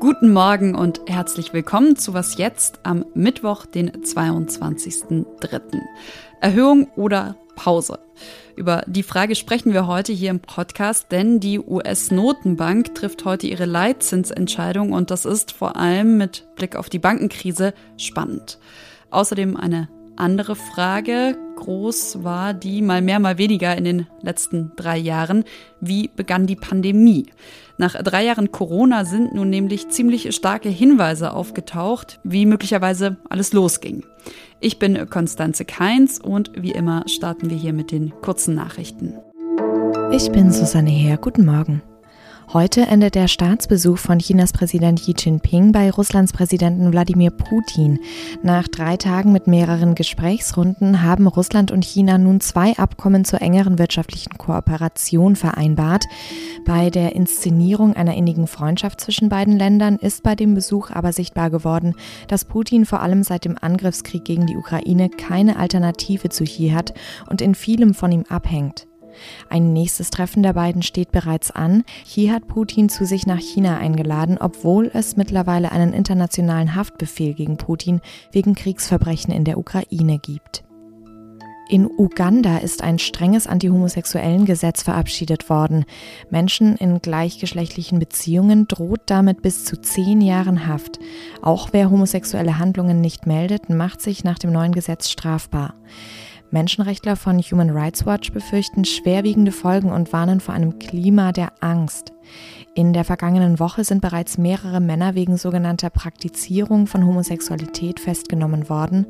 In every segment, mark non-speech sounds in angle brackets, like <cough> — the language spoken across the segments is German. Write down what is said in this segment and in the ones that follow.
Guten Morgen und herzlich willkommen zu Was jetzt am Mittwoch, den 22.03. Erhöhung oder Pause? Über die Frage sprechen wir heute hier im Podcast, denn die US-Notenbank trifft heute ihre Leitzinsentscheidung und das ist vor allem mit Blick auf die Bankenkrise spannend. Außerdem eine andere Frage, groß war die mal mehr, mal weniger in den letzten drei Jahren. Wie begann die Pandemie? Nach drei Jahren Corona sind nun nämlich ziemlich starke Hinweise aufgetaucht, wie möglicherweise alles losging. Ich bin Konstanze Keins und wie immer starten wir hier mit den kurzen Nachrichten. Ich bin Susanne Heer. Guten Morgen. Heute endet der Staatsbesuch von Chinas Präsident Xi Jinping bei Russlands Präsidenten Wladimir Putin. Nach drei Tagen mit mehreren Gesprächsrunden haben Russland und China nun zwei Abkommen zur engeren wirtschaftlichen Kooperation vereinbart. Bei der Inszenierung einer innigen Freundschaft zwischen beiden Ländern ist bei dem Besuch aber sichtbar geworden, dass Putin vor allem seit dem Angriffskrieg gegen die Ukraine keine Alternative zu Xi hat und in vielem von ihm abhängt. Ein nächstes Treffen der beiden steht bereits an. Hier hat Putin zu sich nach China eingeladen, obwohl es mittlerweile einen internationalen Haftbefehl gegen Putin wegen Kriegsverbrechen in der Ukraine gibt. In Uganda ist ein strenges antihomosexuellen Gesetz verabschiedet worden. Menschen in gleichgeschlechtlichen Beziehungen droht damit bis zu zehn Jahren Haft. Auch wer homosexuelle Handlungen nicht meldet, macht sich nach dem neuen Gesetz strafbar. Menschenrechtler von Human Rights Watch befürchten schwerwiegende Folgen und warnen vor einem Klima der Angst. In der vergangenen Woche sind bereits mehrere Männer wegen sogenannter Praktizierung von Homosexualität festgenommen worden.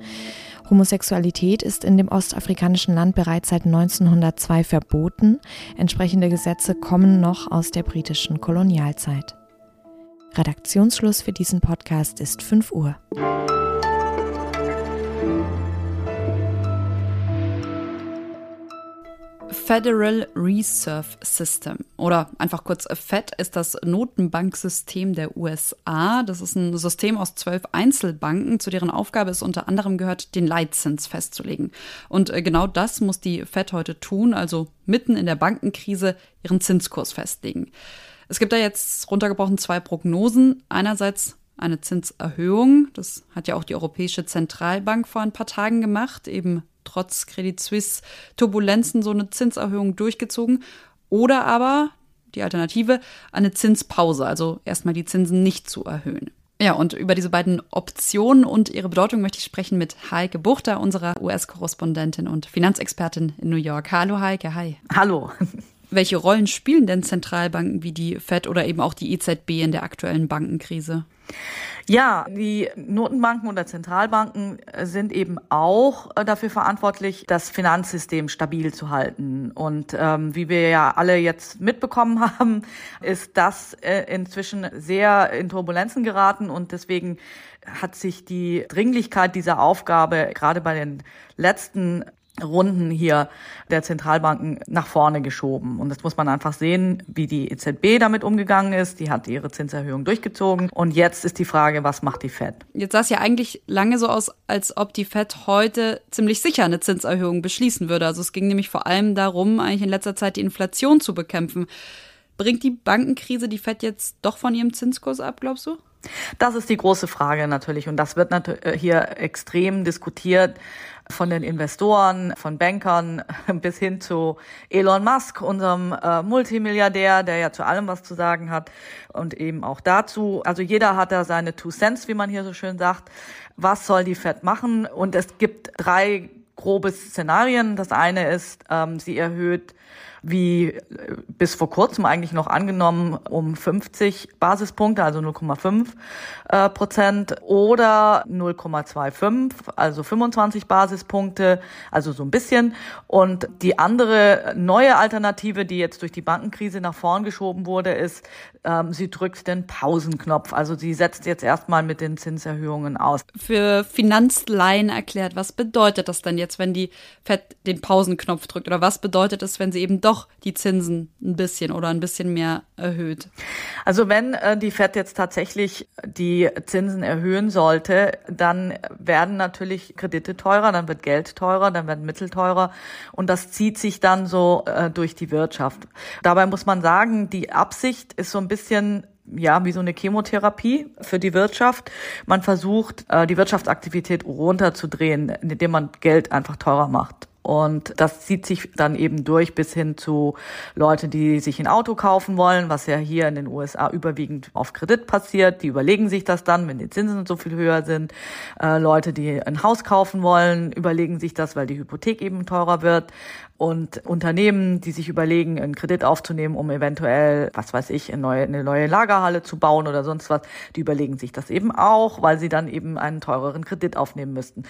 Homosexualität ist in dem ostafrikanischen Land bereits seit 1902 verboten. Entsprechende Gesetze kommen noch aus der britischen Kolonialzeit. Redaktionsschluss für diesen Podcast ist 5 Uhr. Federal Reserve System oder einfach kurz FED ist das Notenbanksystem der USA. Das ist ein System aus zwölf Einzelbanken, zu deren Aufgabe es unter anderem gehört, den Leitzins festzulegen. Und äh, genau das muss die Fed heute tun, also mitten in der Bankenkrise ihren Zinskurs festlegen. Es gibt da jetzt runtergebrochen zwei Prognosen. Einerseits eine Zinserhöhung. Das hat ja auch die Europäische Zentralbank vor ein paar Tagen gemacht, eben trotz Credit Suisse Turbulenzen so eine Zinserhöhung durchgezogen. Oder aber die Alternative, eine Zinspause, also erstmal die Zinsen nicht zu erhöhen. Ja, und über diese beiden Optionen und ihre Bedeutung möchte ich sprechen mit Heike Buchter, unserer US-Korrespondentin und Finanzexpertin in New York. Hallo Heike, hi. Hallo. Welche Rollen spielen denn Zentralbanken wie die Fed oder eben auch die EZB in der aktuellen Bankenkrise? Ja, die Notenbanken oder Zentralbanken sind eben auch äh, dafür verantwortlich, das Finanzsystem stabil zu halten. Und ähm, wie wir ja alle jetzt mitbekommen <laughs> haben, ist das äh, inzwischen sehr in Turbulenzen geraten und deswegen hat sich die Dringlichkeit dieser Aufgabe gerade bei den letzten Runden hier der Zentralbanken nach vorne geschoben. Und das muss man einfach sehen, wie die EZB damit umgegangen ist. Die hat ihre Zinserhöhung durchgezogen. Und jetzt ist die Frage, was macht die Fed? Jetzt sah es ja eigentlich lange so aus, als ob die Fed heute ziemlich sicher eine Zinserhöhung beschließen würde. Also es ging nämlich vor allem darum, eigentlich in letzter Zeit die Inflation zu bekämpfen. Bringt die Bankenkrise die Fed jetzt doch von ihrem Zinskurs ab, glaubst du? Das ist die große Frage natürlich. Und das wird äh, hier extrem diskutiert von den Investoren, von Bankern <laughs> bis hin zu Elon Musk, unserem äh, Multimilliardär, der ja zu allem was zu sagen hat und eben auch dazu. Also jeder hat da seine Two Cents, wie man hier so schön sagt. Was soll die Fed machen? Und es gibt drei grobe Szenarien. Das eine ist, ähm, sie erhöht wie äh, bis vor kurzem eigentlich noch angenommen um 50 Basispunkte, also 0,5 äh, Prozent oder 0,25, also 25 Basispunkte, also so ein bisschen. Und die andere neue Alternative, die jetzt durch die Bankenkrise nach vorn geschoben wurde, ist, ähm, sie drückt den Pausenknopf. Also sie setzt jetzt erstmal mit den Zinserhöhungen aus. Für Finanzlaien erklärt, was bedeutet das denn jetzt? wenn die Fed den Pausenknopf drückt? Oder was bedeutet es, wenn sie eben doch die Zinsen ein bisschen oder ein bisschen mehr erhöht? Also wenn äh, die Fed jetzt tatsächlich die Zinsen erhöhen sollte, dann werden natürlich Kredite teurer, dann wird Geld teurer, dann werden Mittel teurer und das zieht sich dann so äh, durch die Wirtschaft. Dabei muss man sagen, die Absicht ist so ein bisschen ja, wie so eine Chemotherapie für die Wirtschaft. Man versucht, äh, die Wirtschaftsaktivität runterzudrehen, indem man Geld einfach teurer macht. Und das zieht sich dann eben durch bis hin zu Leute, die sich ein Auto kaufen wollen, was ja hier in den USA überwiegend auf Kredit passiert. Die überlegen sich das dann, wenn die Zinsen so viel höher sind. Äh, Leute, die ein Haus kaufen wollen, überlegen sich das, weil die Hypothek eben teurer wird. Und Unternehmen, die sich überlegen, einen Kredit aufzunehmen, um eventuell, was weiß ich, eine neue, eine neue Lagerhalle zu bauen oder sonst was, die überlegen sich das eben auch, weil sie dann eben einen teureren Kredit aufnehmen müssten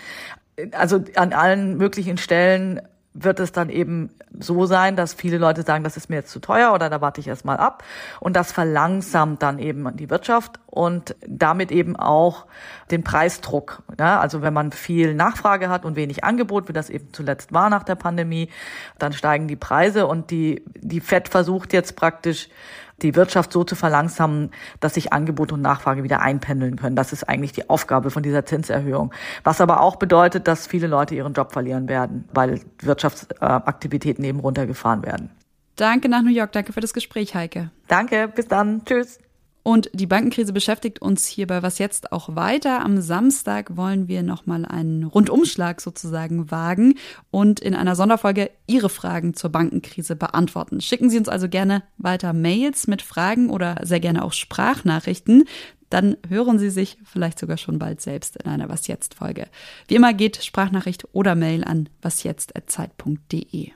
also an allen möglichen Stellen wird es dann eben so sein, dass viele Leute sagen, das ist mir jetzt zu teuer oder da warte ich erst mal ab. Und das verlangsamt dann eben die Wirtschaft und damit eben auch den Preisdruck. Ja, also wenn man viel Nachfrage hat und wenig Angebot, wie das eben zuletzt war nach der Pandemie, dann steigen die Preise und die, die FED versucht jetzt praktisch die Wirtschaft so zu verlangsamen, dass sich Angebot und Nachfrage wieder einpendeln können. Das ist eigentlich die Aufgabe von dieser Zinserhöhung. Was aber auch bedeutet, dass viele Leute ihren Job verlieren werden, weil Wirtschaftsaktivitäten eben runtergefahren werden. Danke nach New York. Danke für das Gespräch, Heike. Danke. Bis dann. Tschüss. Und die Bankenkrise beschäftigt uns hier bei Was jetzt auch weiter. Am Samstag wollen wir nochmal einen Rundumschlag sozusagen wagen und in einer Sonderfolge Ihre Fragen zur Bankenkrise beantworten. Schicken Sie uns also gerne weiter Mails mit Fragen oder sehr gerne auch Sprachnachrichten. Dann hören Sie sich vielleicht sogar schon bald selbst in einer Was jetzt Folge. Wie immer geht Sprachnachricht oder Mail an wasjetzt@zeit.de.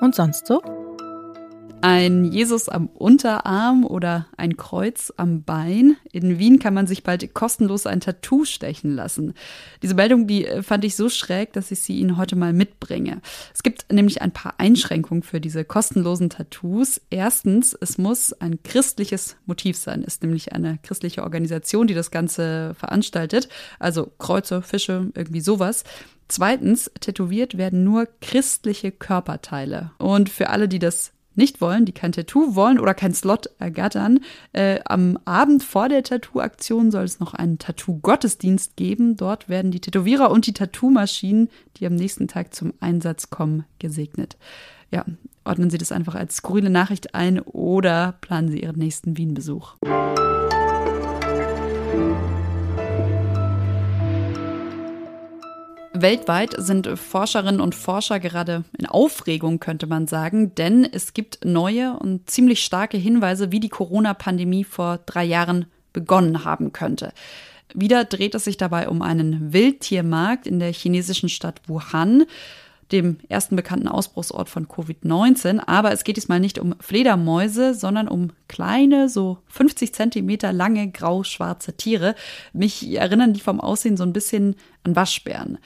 Und sonst so? Ein Jesus am Unterarm oder ein Kreuz am Bein. In Wien kann man sich bald kostenlos ein Tattoo stechen lassen. Diese Meldung, die äh, fand ich so schräg, dass ich sie Ihnen heute mal mitbringe. Es gibt nämlich ein paar Einschränkungen für diese kostenlosen Tattoos. Erstens, es muss ein christliches Motiv sein. Ist nämlich eine christliche Organisation, die das Ganze veranstaltet. Also Kreuze, Fische, irgendwie sowas. Zweitens, tätowiert werden nur christliche Körperteile. Und für alle, die das nicht wollen, die kein Tattoo wollen oder kein Slot ergattern, äh, am Abend vor der Tattoo-Aktion soll es noch einen Tattoo-Gottesdienst geben. Dort werden die Tätowierer und die Tattoo-Maschinen, die am nächsten Tag zum Einsatz kommen, gesegnet. Ja, ordnen Sie das einfach als skurrile Nachricht ein oder planen Sie Ihren nächsten Wien-Besuch. Weltweit sind Forscherinnen und Forscher gerade in Aufregung, könnte man sagen, denn es gibt neue und ziemlich starke Hinweise, wie die Corona-Pandemie vor drei Jahren begonnen haben könnte. Wieder dreht es sich dabei um einen Wildtiermarkt in der chinesischen Stadt Wuhan, dem ersten bekannten Ausbruchsort von Covid-19. Aber es geht diesmal nicht um Fledermäuse, sondern um kleine, so 50 Zentimeter lange grau-schwarze Tiere. Mich erinnern die vom Aussehen so ein bisschen an Waschbären.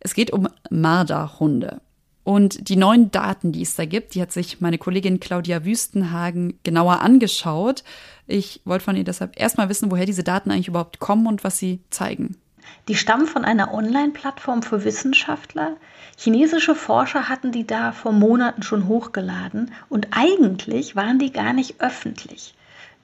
Es geht um Marderhunde. Und die neuen Daten, die es da gibt, die hat sich meine Kollegin Claudia Wüstenhagen genauer angeschaut. Ich wollte von ihr deshalb erstmal wissen, woher diese Daten eigentlich überhaupt kommen und was sie zeigen. Die stammen von einer Online-Plattform für Wissenschaftler. Chinesische Forscher hatten die da vor Monaten schon hochgeladen und eigentlich waren die gar nicht öffentlich.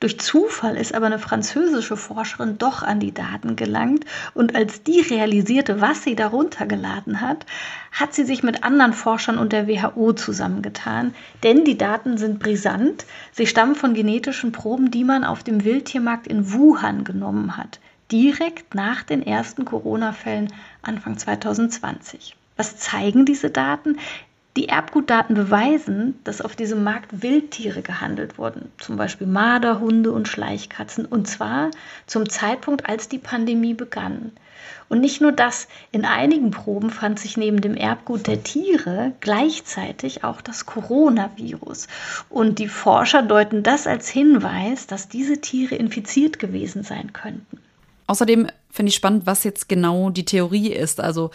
Durch Zufall ist aber eine französische Forscherin doch an die Daten gelangt und als die realisierte, was sie darunter geladen hat, hat sie sich mit anderen Forschern und der WHO zusammengetan. Denn die Daten sind brisant. Sie stammen von genetischen Proben, die man auf dem Wildtiermarkt in Wuhan genommen hat. Direkt nach den ersten Corona-Fällen Anfang 2020. Was zeigen diese Daten? Die Erbgutdaten beweisen, dass auf diesem Markt Wildtiere gehandelt wurden, zum Beispiel Marderhunde und Schleichkatzen, und zwar zum Zeitpunkt, als die Pandemie begann. Und nicht nur das, in einigen Proben fand sich neben dem Erbgut der Tiere gleichzeitig auch das Coronavirus. Und die Forscher deuten das als Hinweis, dass diese Tiere infiziert gewesen sein könnten. Außerdem finde ich spannend, was jetzt genau die Theorie ist. Also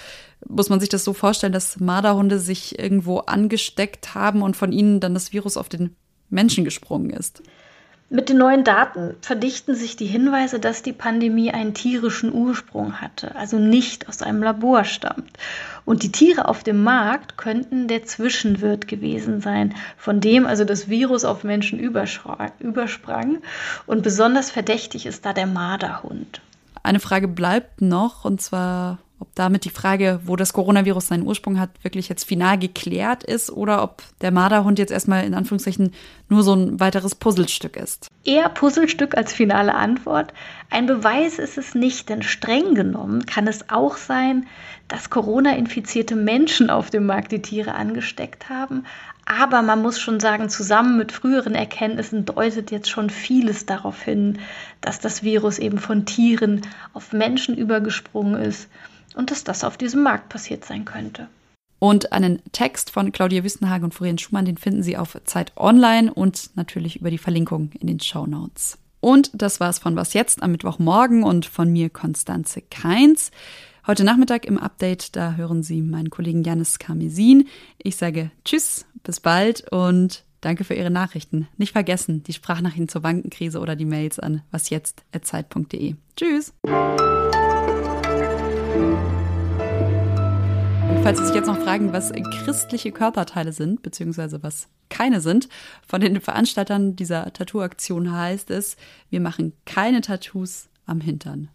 muss man sich das so vorstellen, dass Marderhunde sich irgendwo angesteckt haben und von ihnen dann das Virus auf den Menschen gesprungen ist? Mit den neuen Daten verdichten sich die Hinweise, dass die Pandemie einen tierischen Ursprung hatte, also nicht aus einem Labor stammt. Und die Tiere auf dem Markt könnten der Zwischenwirt gewesen sein, von dem also das Virus auf Menschen übersprang. Und besonders verdächtig ist da der Marderhund. Eine Frage bleibt noch, und zwar ob damit die Frage, wo das Coronavirus seinen Ursprung hat, wirklich jetzt final geklärt ist oder ob der Marderhund jetzt erstmal in Anführungszeichen nur so ein weiteres Puzzlestück ist. Eher Puzzlestück als finale Antwort. Ein Beweis ist es nicht, denn streng genommen kann es auch sein, dass Corona-infizierte Menschen auf dem Markt die Tiere angesteckt haben. Aber man muss schon sagen, zusammen mit früheren Erkenntnissen deutet jetzt schon vieles darauf hin, dass das Virus eben von Tieren auf Menschen übergesprungen ist und dass das auf diesem Markt passiert sein könnte. Und einen Text von Claudia Wüstenhage und Florian Schumann, den finden Sie auf Zeit Online und natürlich über die Verlinkung in den Show Notes. Und das war's von Was Jetzt am Mittwochmorgen und von mir Konstanze Keins. Heute Nachmittag im Update, da hören Sie meinen Kollegen Janis Karmesin. Ich sage Tschüss, bis bald und danke für Ihre Nachrichten. Nicht vergessen, die Sprachnachrichten zur Bankenkrise oder die Mails an wasjetzt.zeit.de. Tschüss! Falls Sie sich jetzt noch fragen, was christliche Körperteile sind, beziehungsweise was keine sind, von den Veranstaltern dieser Tattoo-Aktion heißt es, wir machen keine Tattoos am Hintern.